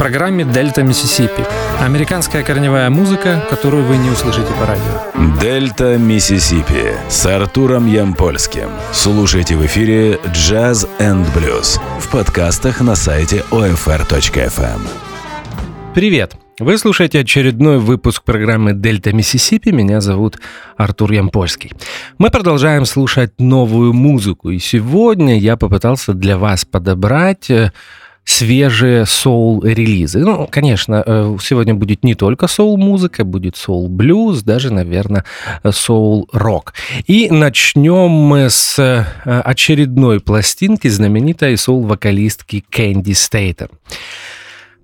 программе «Дельта Миссисипи». Американская корневая музыка, которую вы не услышите по радио. «Дельта Миссисипи» с Артуром Ямпольским. Слушайте в эфире «Jazz and Blues» в подкастах на сайте OFR.FM. Привет! Вы слушаете очередной выпуск программы «Дельта Миссисипи». Меня зовут Артур Ямпольский. Мы продолжаем слушать новую музыку, и сегодня я попытался для вас подобрать э, свежие соул-релизы. Ну, конечно, э, сегодня будет не только соул-музыка, будет соул-блюз, даже, наверное, соул-рок. И начнем мы с э, очередной пластинки знаменитой соул-вокалистки Кэнди Стейтер.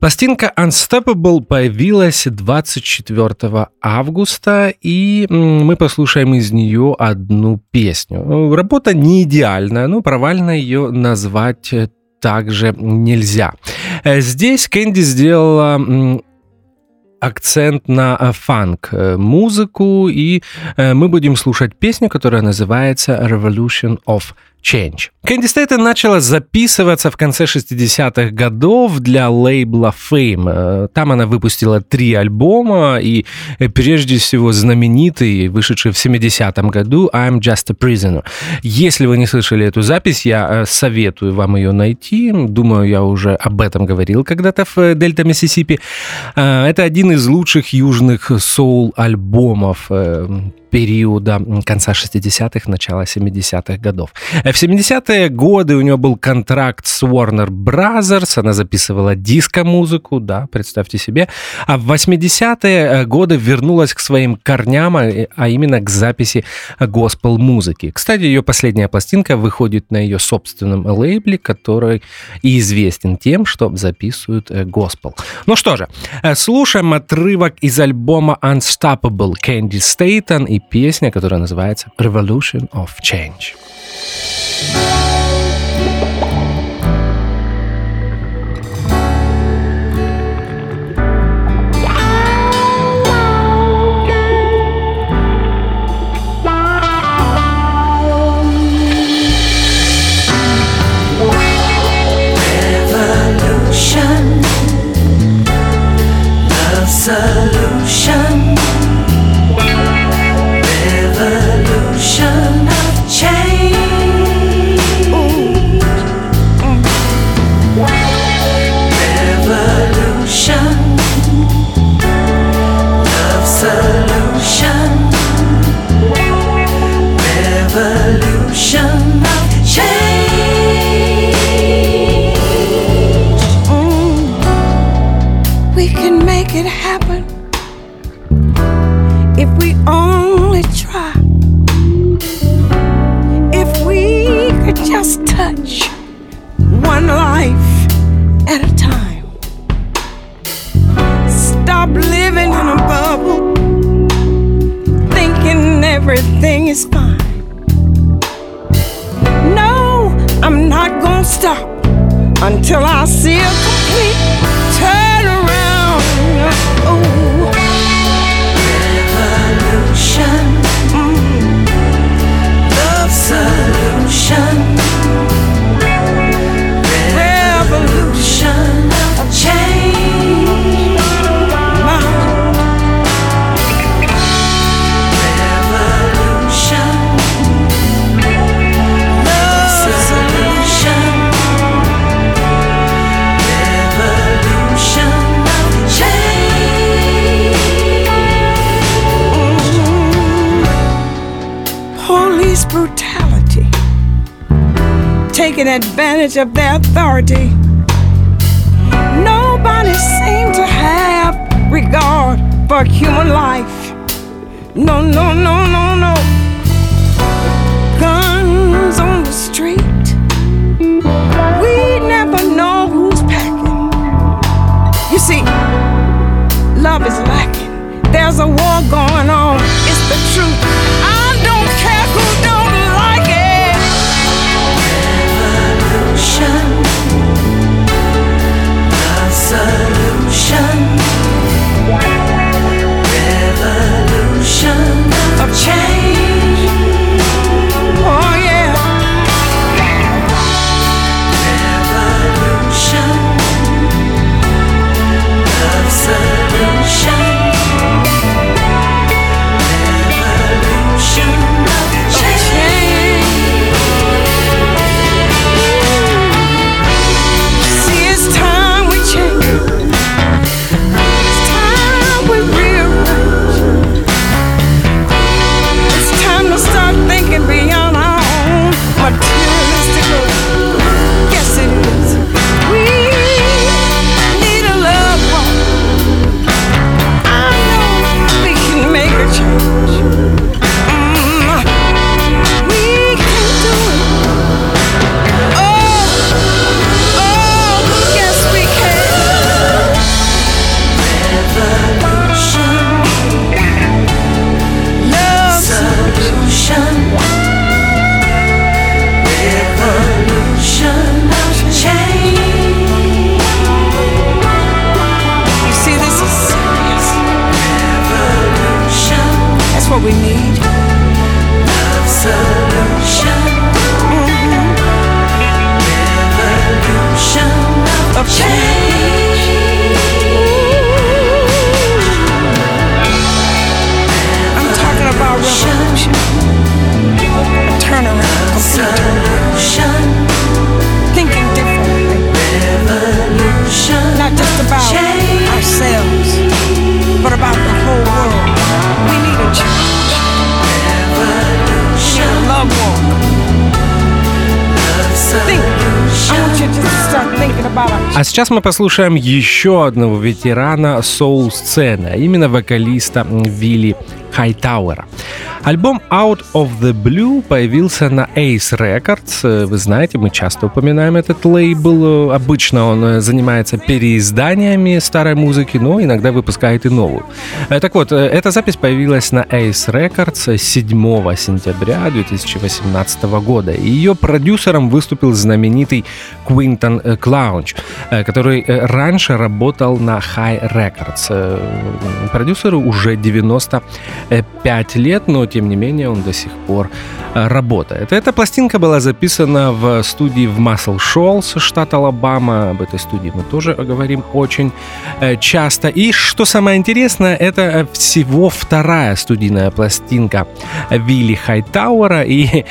Пластинка Unstoppable появилась 24 августа, и мы послушаем из нее одну песню. Работа не идеальная, но провально ее назвать также нельзя. Э, здесь Кэнди сделала акцент на э, фанк э, музыку, и мы будем слушать песню, которая называется Revolution of Change. Кэнди Стейтон начала записываться в конце 60-х годов для лейбла Fame. Э, там она выпустила три альбома, и э, прежде всего знаменитый, вышедший в 70-м году, I'm Just a Prisoner. Если вы не слышали эту запись, я э, советую вам ее найти. Думаю, я уже об этом говорил когда-то в Дельта Миссисипи. Это один из лучших южных соул-альбомов периода конца 60-х, начала 70-х годов. В 70-е годы у нее был контракт с Warner Brothers, она записывала диско-музыку, да, представьте себе, а в 80-е годы вернулась к своим корням, а, а именно к записи госпел-музыки. Кстати, ее последняя пластинка выходит на ее собственном лейбле, который и известен тем, что записывают э, госпел. Ну что же, э, слушаем отрывок из альбома Unstoppable Candy Staten и песня, которая называется Revolution of Change. until I see it complete. Taking advantage of their authority. Nobody seemed to have regard for human life. No, no, no, no, no. Guns on the street. We never know who's packing. You see, love is lacking. There's a war going on. It's the truth. 춤 А сейчас мы послушаем еще одного ветерана соул-сцены, а именно вокалиста Вилли Хайтауэра. Альбом Out of the Blue появился на Ace Records. Вы знаете, мы часто упоминаем этот лейбл. Обычно он э, занимается переизданиями старой музыки, но иногда выпускает и новую. Э, так вот, э, эта запись появилась на Ace Records 7 сентября 2018 года. Ее продюсером выступил знаменитый Квинтон Клаунч, который раньше работал на High Records. Продюсеру уже 95 лет, но тем не менее он до сих пор э, работает. Эта пластинка была записана в студии в Muscle Shoals, штат Алабама. Об этой студии мы тоже говорим очень э, часто. И что самое интересное, это э, всего вторая студийная пластинка Вилли Хайтауэра, и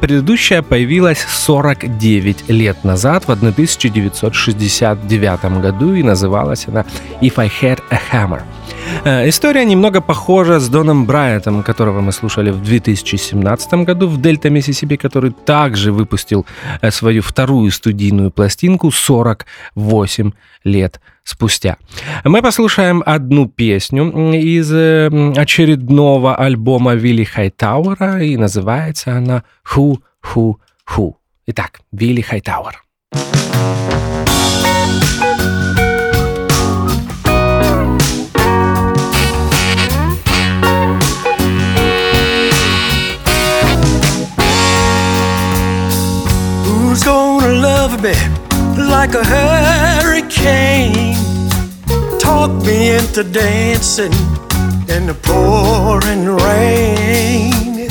предыдущая появилась 49 лет назад, в 1969 году, и называлась она «If I Had a Hammer». Э, история немного похожа с Доном Брайантом, которого мы слушали в 2017 году в Дельта Миссисипи, который также выпустил э, свою вторую студийную пластинку 48 лет спустя. Мы послушаем одну песню из э, очередного альбома Вилли Хайтауэра, и называется она «Who, Who, Who». Итак, Вилли Хайтауэр. Me like a hurricane. Talk me into dancing in the pouring rain.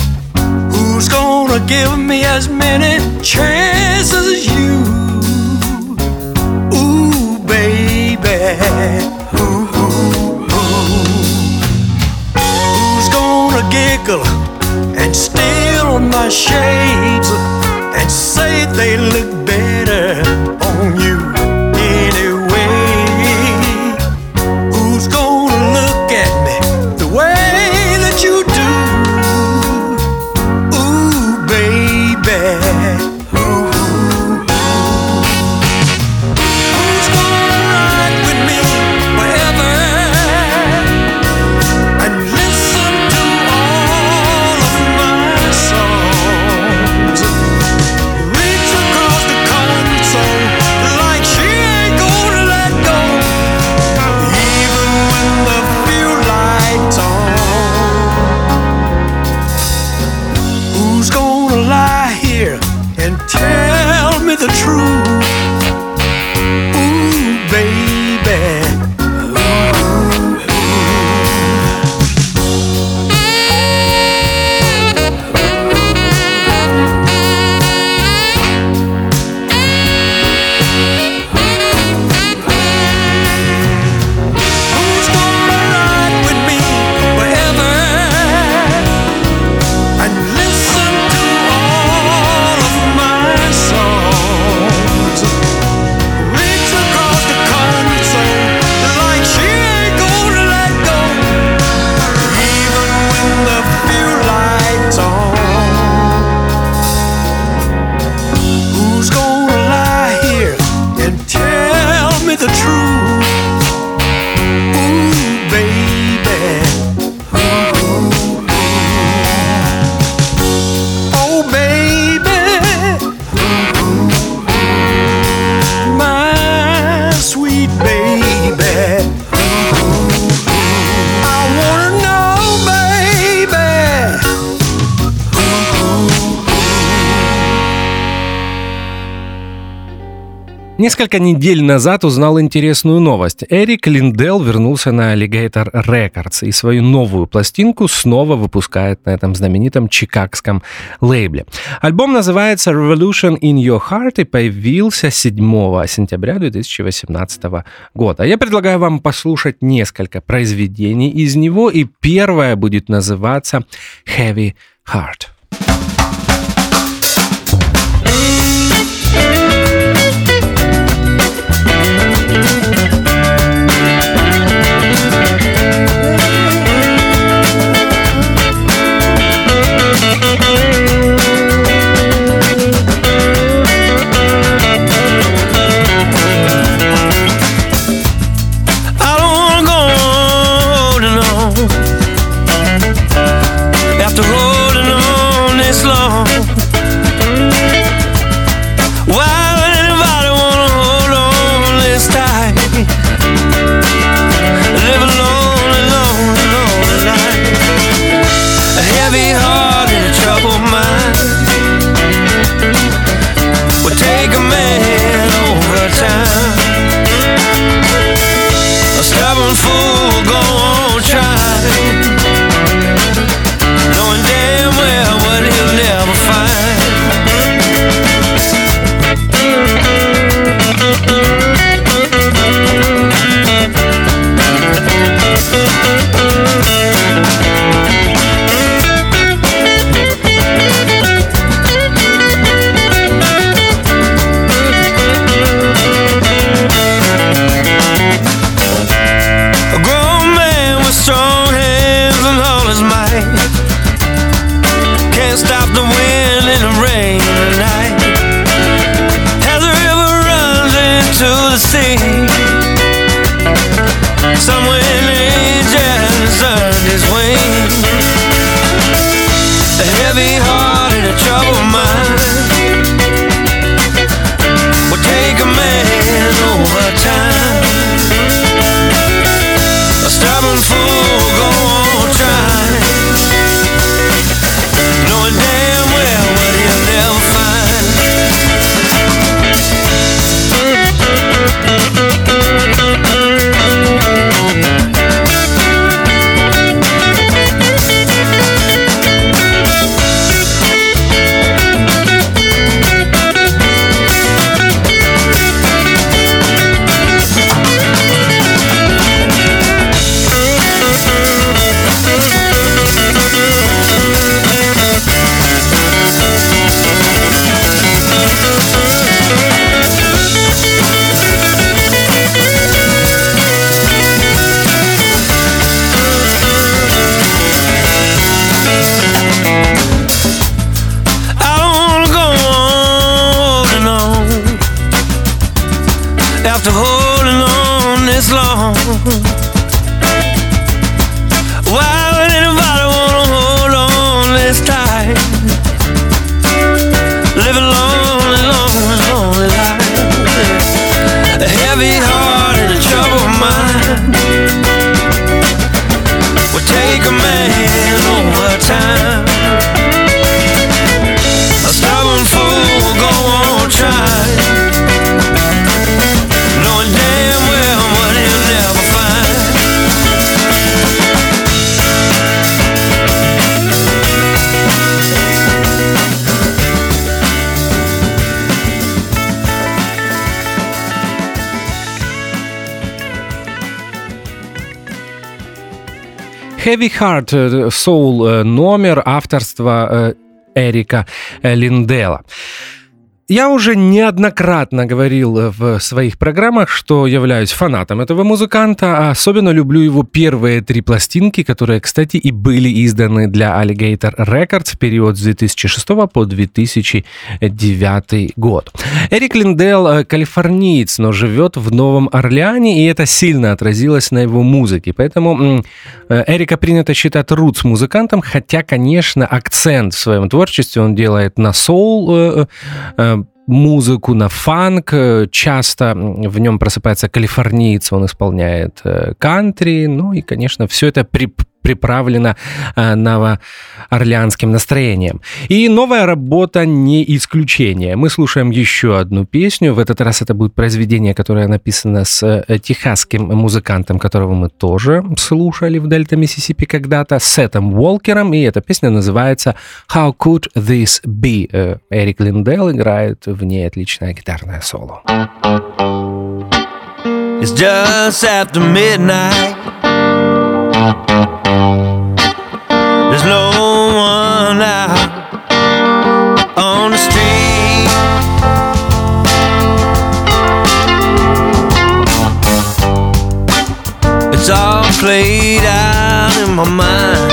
Who's gonna give me as many chances as you? Ooh, baby. Ooh, ooh, ooh. Who's gonna giggle and steal my shades and say they look better on you? Несколько недель назад узнал интересную новость. Эрик Линдел вернулся на Alligator Records и свою новую пластинку снова выпускает на этом знаменитом чикагском лейбле. Альбом называется Revolution in Your Heart и появился 7 сентября 2018 года. Я предлагаю вам послушать несколько произведений из него, и первое будет называться Heavy Heart. stubborn for Heavy Heart э, Soul э, номер авторства э, Эрика Линдела. Я уже неоднократно говорил в своих программах, что являюсь фанатом этого музыканта, а особенно люблю его первые три пластинки, которые, кстати, и были изданы для Alligator Records в период с 2006 по 2009 год. Эрик Линдел э, калифорниец, но живет в Новом Орлеане, и это сильно отразилось на его музыке. Поэтому э, Эрика принято считать рутс музыкантом, хотя, конечно, акцент в своем творчестве он делает на соул, э, музыку на фанк. Часто в нем просыпается калифорниец, он исполняет э, кантри. Ну и, конечно, все это при, приправлено э, новоорлеанским настроением. И новая работа не исключение. Мы слушаем еще одну песню. В этот раз это будет произведение, которое написано с э, техасским музыкантом, которого мы тоже слушали в Дельта Миссисипи когда-то, Сетом Уолкером. И эта песня называется «How Could This Be?». Э, Эрик Линдел играет в ней отличное гитарное соло. It's just after midnight There's no one out on the street. It's all played out in my mind.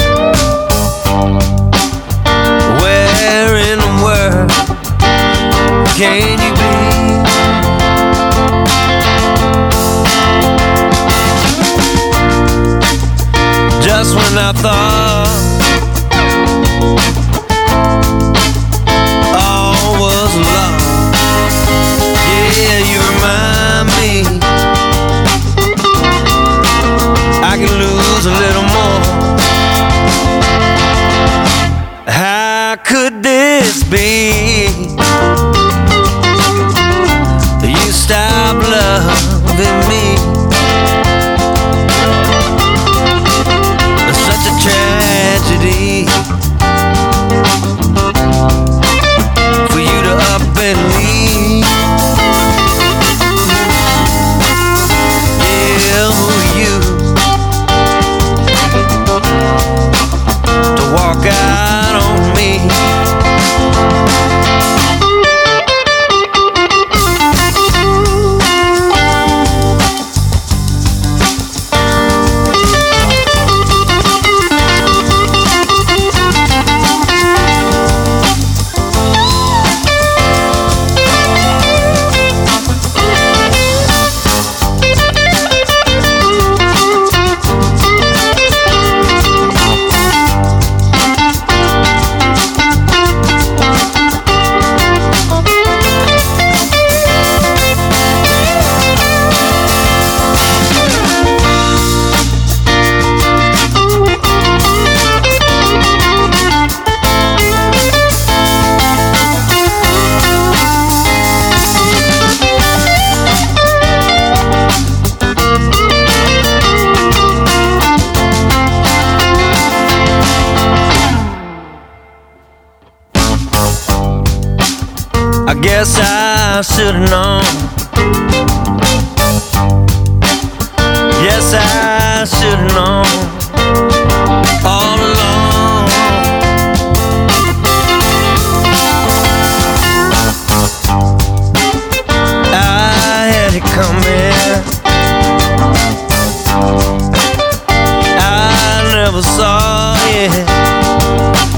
Where in the world can you when I thought all was lost. Yeah, you remind me. Saw it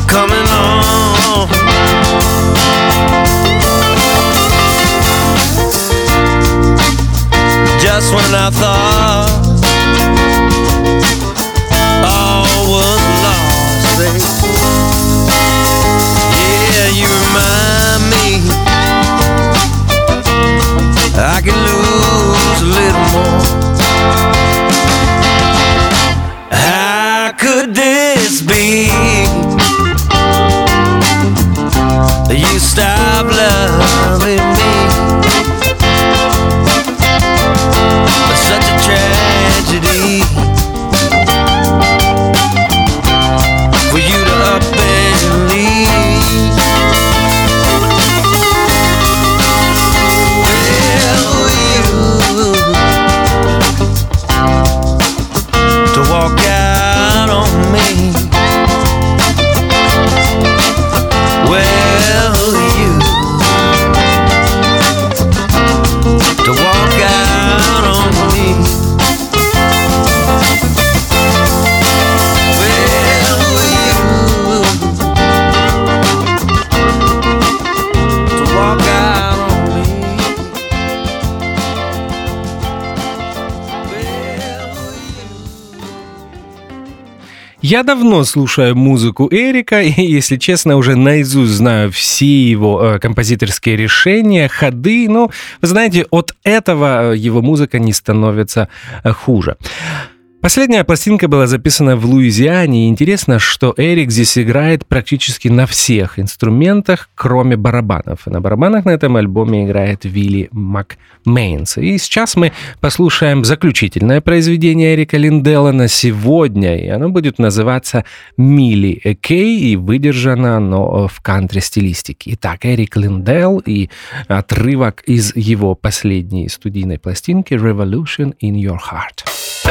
coming on. Just when I thought all was lost. Yeah, you remind me I can lose a little more. Я давно слушаю музыку Эрика, и, если честно, уже наизусть знаю все его э, композиторские решения, ходы. Но, вы знаете, от этого э, его музыка не становится э, хуже. Последняя пластинка была записана в Луизиане, и интересно, что Эрик здесь играет практически на всех инструментах, кроме барабанов. И на барабанах на этом альбоме играет Вилли Макмейнс. И сейчас мы послушаем заключительное произведение Эрика Линделла на сегодня, и оно будет называться «Милли Кей», и выдержано оно в кантри-стилистике. Итак, Эрик Линделл и отрывок из его последней студийной пластинки «Revolution in Your Heart».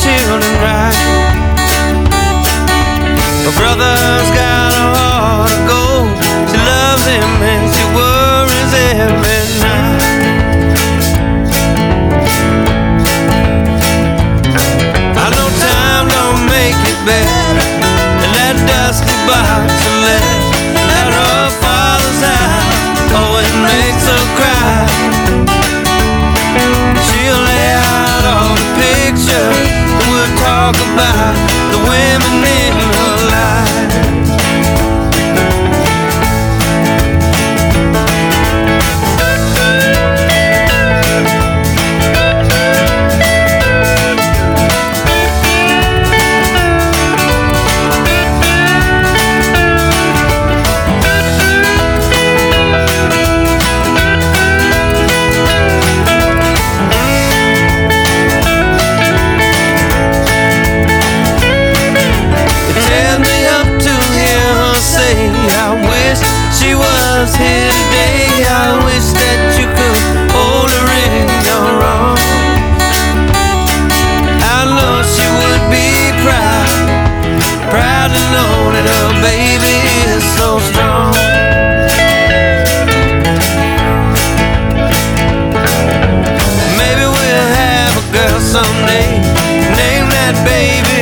children right. My brother's got a heart of gold. She loves him and she worries every night. I know time don't make it better, and that dusty box of letters talk about the women baby is so strong. Maybe we'll have a girl someday. Name that baby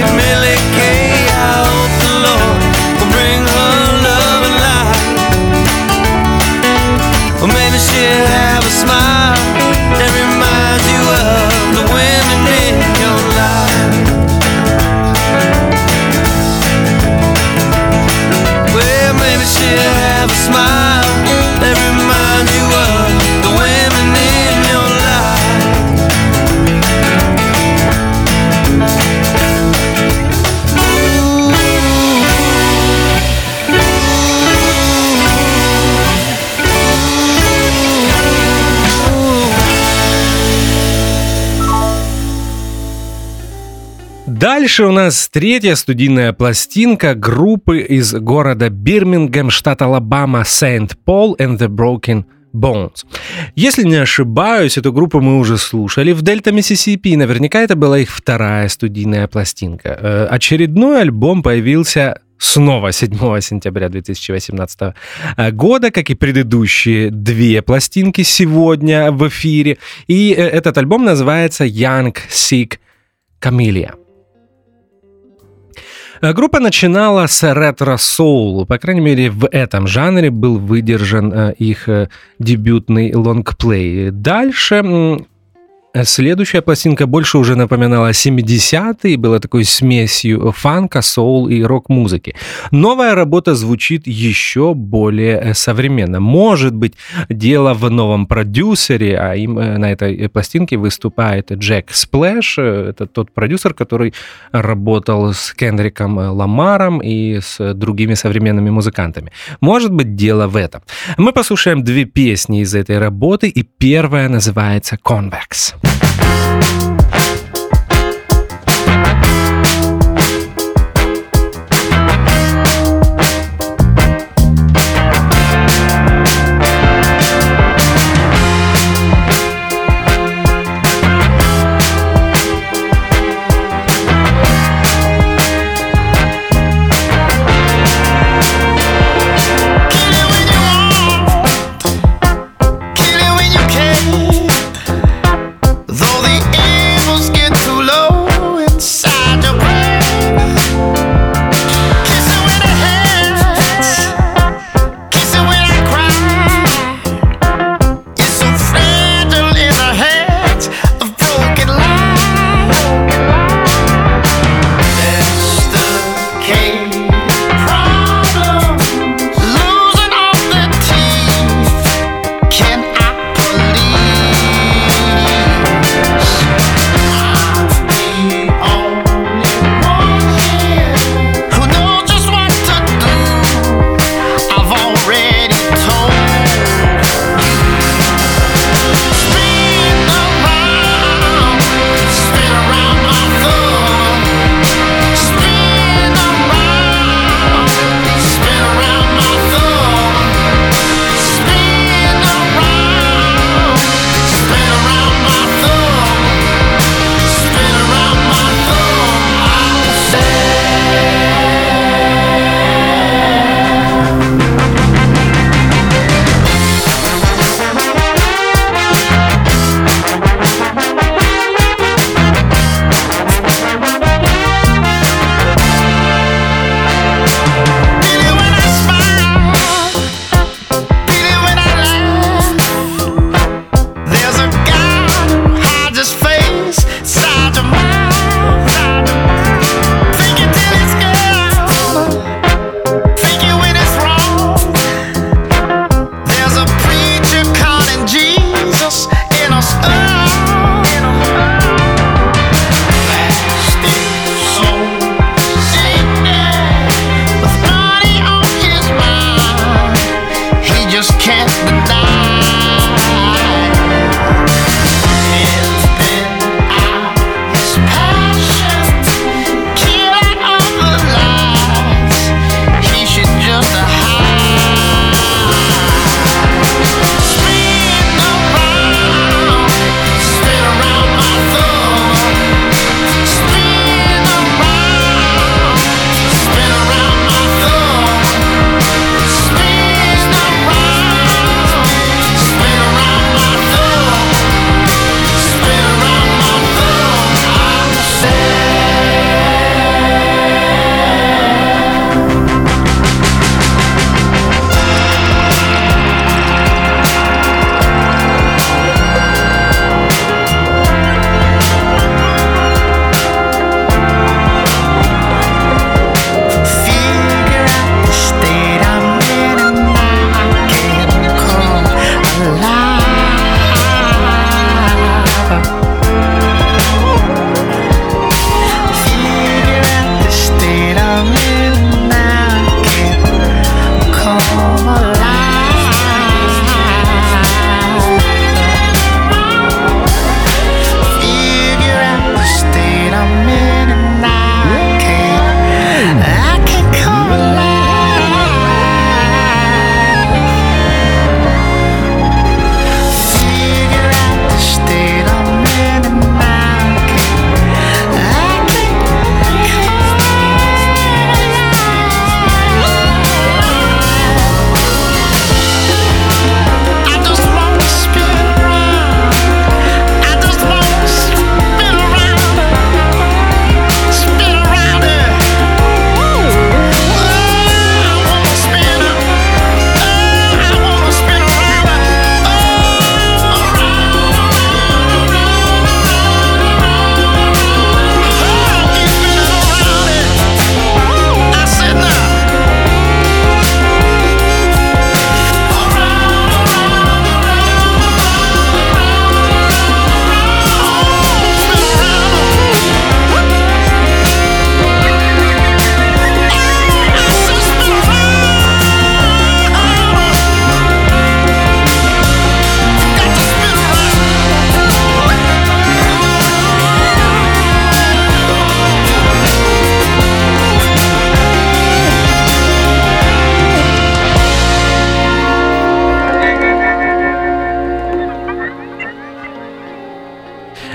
Дальше у нас третья студийная пластинка группы из города Бирмингем, штат Алабама, Saint Paul and the Broken Bones. Если не ошибаюсь, эту группу мы уже слушали в Дельта Миссисипи, и наверняка это была их вторая студийная пластинка. Э, очередной альбом появился снова 7 сентября 2018 э, года, как и предыдущие две пластинки сегодня в эфире. И э, этот альбом называется Young Sick Camellia. Э, группа начинала с ретро-соул, по крайней мере, в этом жанре был выдержан их дебютный лонгплей. Дальше Э, следующая пластинка больше уже напоминала 70-е, была такой смесью фанка, соул и рок-музыки. Новая работа звучит еще более э, современно. Может быть, дело в новом продюсере, а им э, на этой пластинке выступает Джек Сплэш. Это тот продюсер, который работал с Кендриком Ламаром и с другими современными музыкантами. Может быть, дело в этом. Мы послушаем две песни из этой работы, и первая называется «Convex». you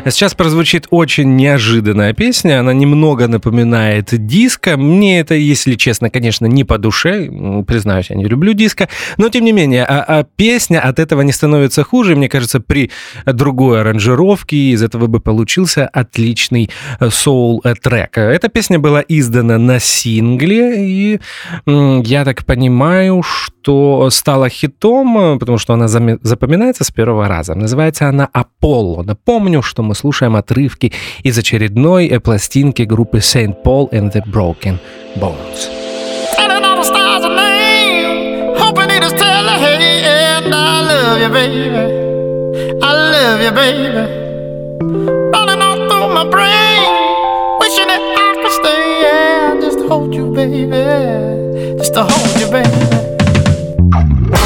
Сейчас прозвучит очень неожиданная песня. Она немного напоминает диско. Мне это, если честно, конечно, не по душе. Признаюсь, я не люблю диско. Но, тем не менее, а, а песня от этого не становится хуже. Мне кажется, при другой аранжировке из этого бы получился отличный э, соул-трек. Эта песня была издана на сингле, и я так понимаю, что стала хитом, потому что она запоминается с первого раза. Называется она «Аполло». Напомню, что мы слушаем отрывки из очередной э, пластинки группы Saint Paul and the Broken Bones. Just to hold you, baby, just to hold you, baby.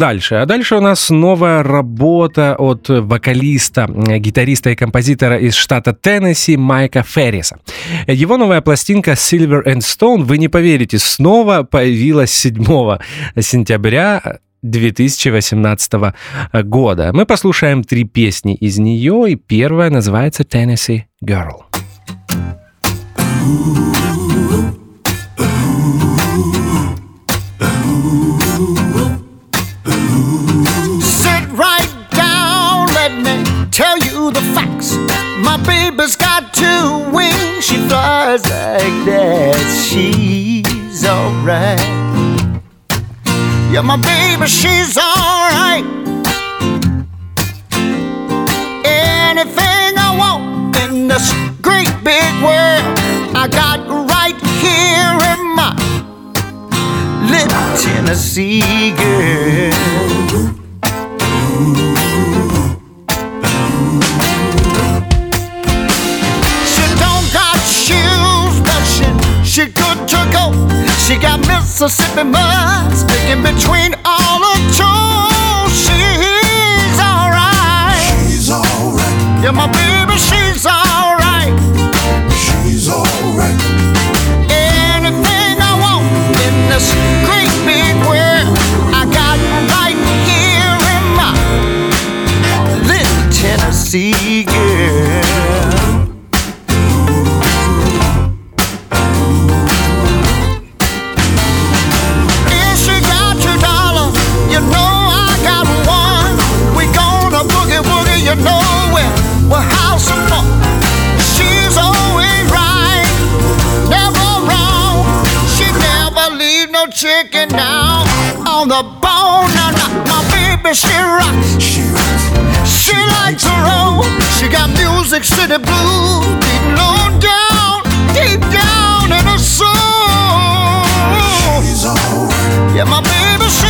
Дальше? А дальше у нас новая работа от вокалиста, гитариста и композитора из штата Теннесси Майка Ферриса. Его новая пластинка Silver and Stone, вы не поверите, снова появилась 7 сентября 2018 года. Мы послушаем три песни из нее, и первая называется Tennessee Girl. Sit Alright. Yeah, my baby, she's alright. Anything I want in this great big world, I got right here in my little Tennessee girl. She don't She got Mississippi mud sticking between all her toes. She's alright. She's alright, Yeah, my baby, she's alright. she's alright. Anything I want in this great big world, I got right here in my little Tennessee girl. You know where we're house and fun. She's always right, never wrong. She never leave no chicken down on the bone. Now, now, my baby, she rocks. She rocks, She likes to roll. She got music city blues beating on down, deep down in her soul. she's alright, Yeah, my baby, she's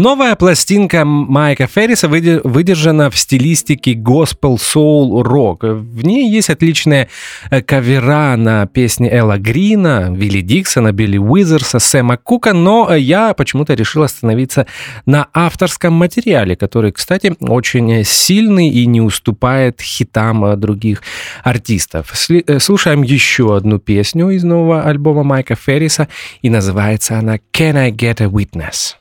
Новая пластинка Майка Ферриса выде- выдержана в стилистике госпел, соул, рок. В ней есть отличные э, кавера на песни Элла Грина, Вилли Диксона, Билли Уизерса, Сэма Кука, но э, я почему-то решил остановиться на авторском материале, который, кстати, очень сильный и не уступает хитам э, других артистов. Слушаем еще одну песню из нового альбома Майка Ферриса, и называется она «Can I Get a Witness?».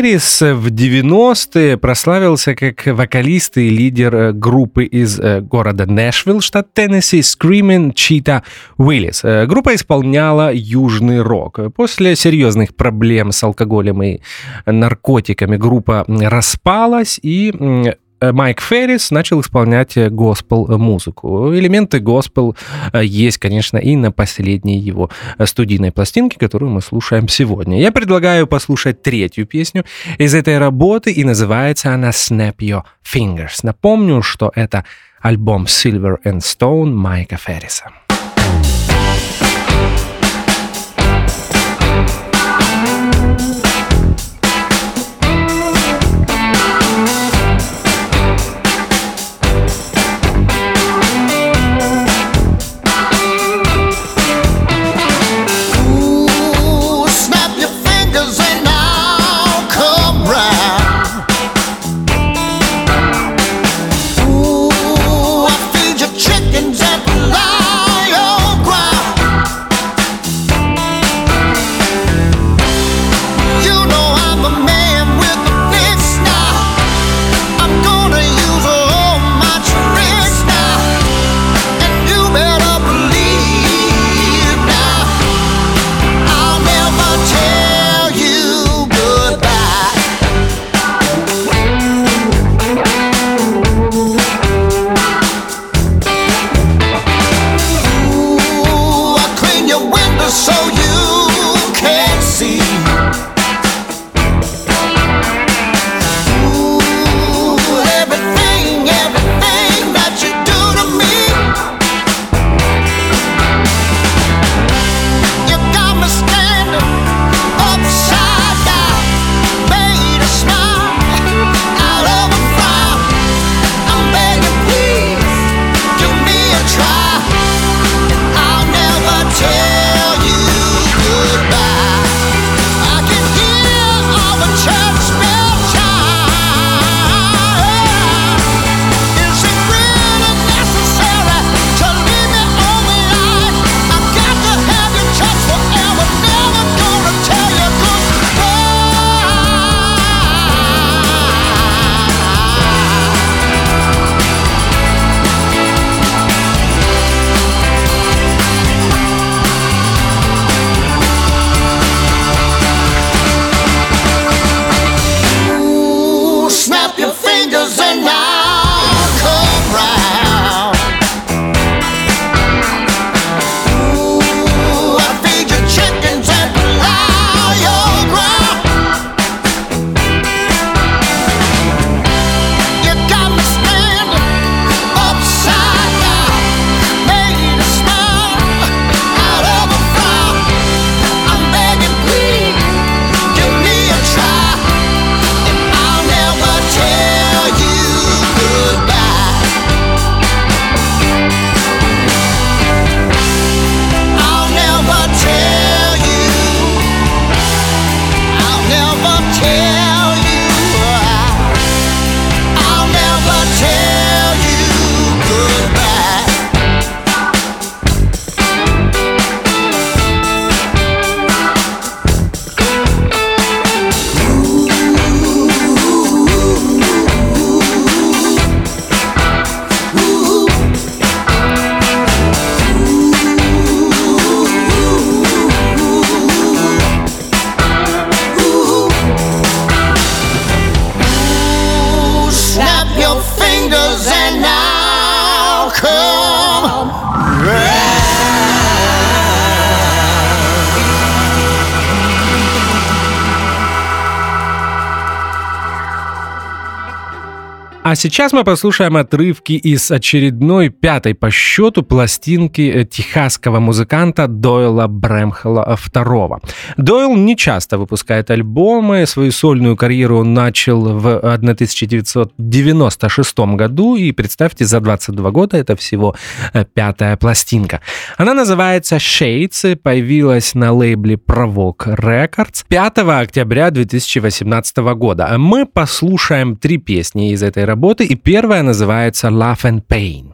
Феррис в 90-е прославился как вокалист и лидер э, группы из э, города Нэшвилл, штат Теннесси, Screaming Cheetah Willis. Э, Группа исполняла южный рок. После серьезных проблем с алкоголем и наркотиками группа распалась и Майк Феррис начал исполнять э, госпел-музыку. Элементы госпел э, есть, конечно, и на последней его э, студийной пластинке, которую мы слушаем сегодня. Я предлагаю послушать третью песню из этой работы, и называется она «Snap Your Fingers». Напомню, что это альбом Silver and Stone Майка Ферриса. А сейчас мы послушаем отрывки из очередной пятой по счету пластинки э, техасского музыканта Дойла Брэмхела II. Дойл не часто выпускает альбомы. Свою сольную карьеру он начал в 1996 году. И представьте, за 22 года это всего э, пятая пластинка. Она называется Shades, появилась на лейбле Провок Records 5 октября 2018 года. Мы послушаем три песни из этой работы, и первая называется Love and Pain.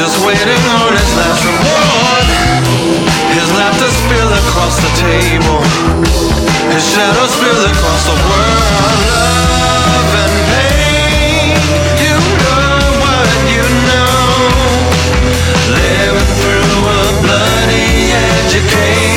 Just waiting on his last reward. His laughter spill across the table, his shadow spill across the world. Love and pain, you know what you know. Living through a bloody education.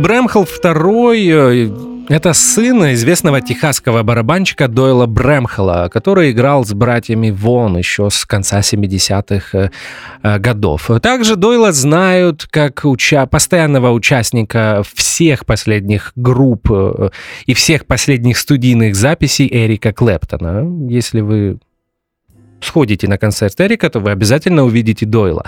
Дойл Брэмхелл II — это сын известного техасского барабанщика Дойла Брэмхелла, который играл с братьями Вон еще с конца 70-х э, годов. Также Дойла знают как уча- постоянного участника всех последних групп э, и всех последних студийных записей Эрика Клэптона. Если вы сходите на концерт Эрика, то вы обязательно увидите Дойла.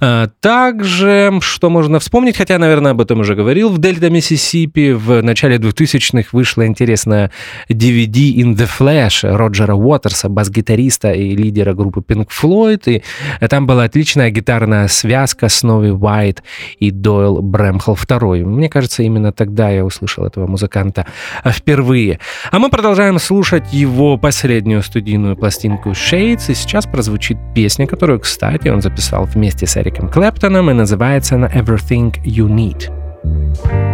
А, Также, что можно вспомнить, хотя, наверное, об этом уже говорил, в Дельта, Миссисипи в начале 2000-х вышла интересная DVD In the Flash Роджера Уотерса, бас-гитариста и лидера группы Pink Floyd, и там была отличная гитарная связка с Нови Уайт и Дойл Брэмхелл II. Мне кажется, именно тогда я услышал этого музыканта впервые. А мы продолжаем слушать его последнюю студийную пластинку Shades, сейчас прозвучит песня, которую, кстати, он записал вместе с Эриком Клэптоном, и называется она Everything You Need.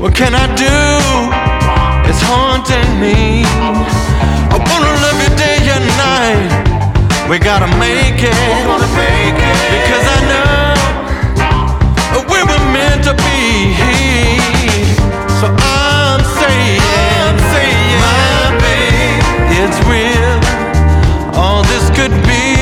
You is haunting me. I wanna love you day and night. We gotta make it. Because I know we were meant to be. So I'm saying, I'm saying, my babe, it's real. All this could be.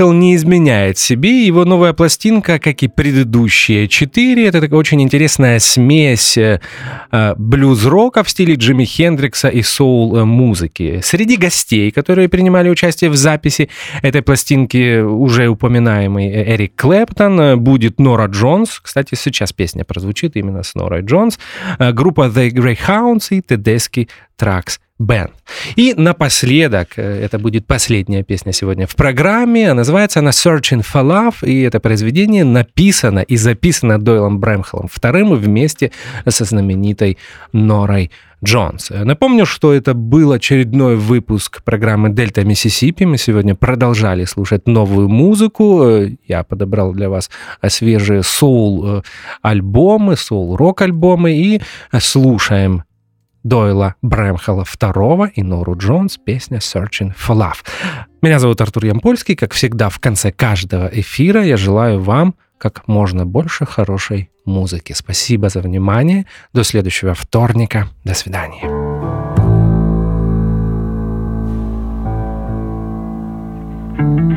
Брэмхелл не изменяет себе. Его новая пластинка, как и предыдущие четыре, это такая очень интересная смесь э, э, блюз-рока в стиле Джимми Хендрикса и соул-музыки. Среди гостей, которые принимали участие в записи этой пластинки, уже упоминаемый э, Эрик Клэптон, э, будет Нора Джонс. Кстати, сейчас песня прозвучит именно с Норой Джонс. Группа The Greyhounds и Tedeschi Trucks Band. И напоследок, э, это будет последняя песня сегодня в программе, называется она Searching for Love, и это произведение написано и записано Дойлом Брэмхеллом вторым вместе со знаменитой Норой Джонс. Э, Напомню, что это был очередной выпуск программы «Дельта Миссисипи». Мы сегодня продолжали слушать новую музыку. Э, Я подобрал для вас э, свежие соул-альбомы, соул-рок-альбомы и э, слушаем Дойла Брэмхелла II и Нору Джонс песня «Searching for Love». Меня зовут Артур Ямпольский. Как всегда, в конце каждого эфира я желаю вам как можно больше хорошей музыки. Спасибо за внимание. До следующего вторника. До свидания. Trying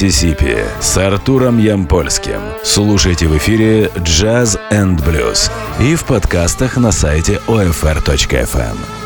Миссисипи с Артуром Ямпольским. Слушайте в эфире Jazz and Blues и в подкастах на сайте OFR.FM.